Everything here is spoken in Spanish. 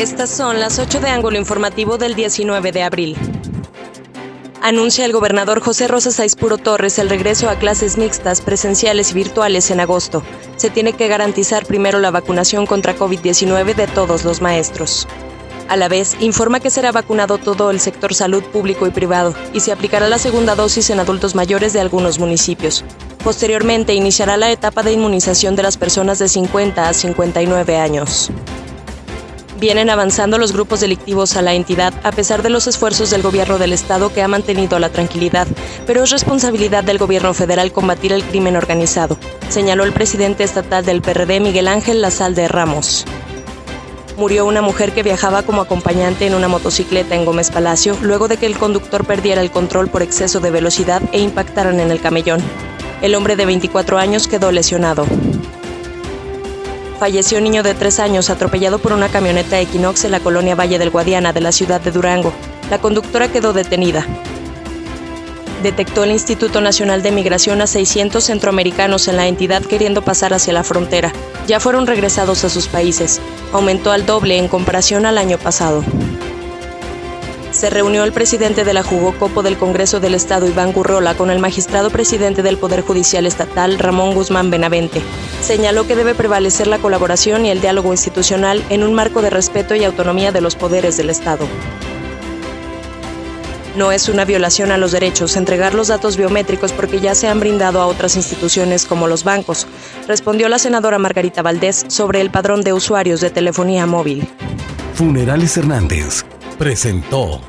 Estas son las 8 de ángulo informativo del 19 de abril. Anuncia el gobernador José Rosa Saizpuro Torres el regreso a clases mixtas, presenciales y virtuales en agosto. Se tiene que garantizar primero la vacunación contra COVID-19 de todos los maestros. A la vez, informa que será vacunado todo el sector salud público y privado y se aplicará la segunda dosis en adultos mayores de algunos municipios. Posteriormente, iniciará la etapa de inmunización de las personas de 50 a 59 años vienen avanzando los grupos delictivos a la entidad a pesar de los esfuerzos del gobierno del estado que ha mantenido la tranquilidad, pero es responsabilidad del gobierno federal combatir el crimen organizado, señaló el presidente estatal del PRD Miguel Ángel Lazalde Ramos. Murió una mujer que viajaba como acompañante en una motocicleta en Gómez Palacio luego de que el conductor perdiera el control por exceso de velocidad e impactaran en el camellón. El hombre de 24 años quedó lesionado falleció un niño de tres años atropellado por una camioneta Equinox en la colonia Valle del Guadiana de la ciudad de Durango. La conductora quedó detenida. Detectó el Instituto Nacional de Migración a 600 centroamericanos en la entidad queriendo pasar hacia la frontera. Ya fueron regresados a sus países. Aumentó al doble en comparación al año pasado se reunió el presidente de la Jugocopo del Congreso del Estado, Iván Gurrola, con el magistrado presidente del Poder Judicial Estatal, Ramón Guzmán Benavente. Señaló que debe prevalecer la colaboración y el diálogo institucional en un marco de respeto y autonomía de los poderes del Estado. No es una violación a los derechos entregar los datos biométricos porque ya se han brindado a otras instituciones como los bancos, respondió la senadora Margarita Valdés sobre el padrón de usuarios de telefonía móvil. Funerales Hernández presentó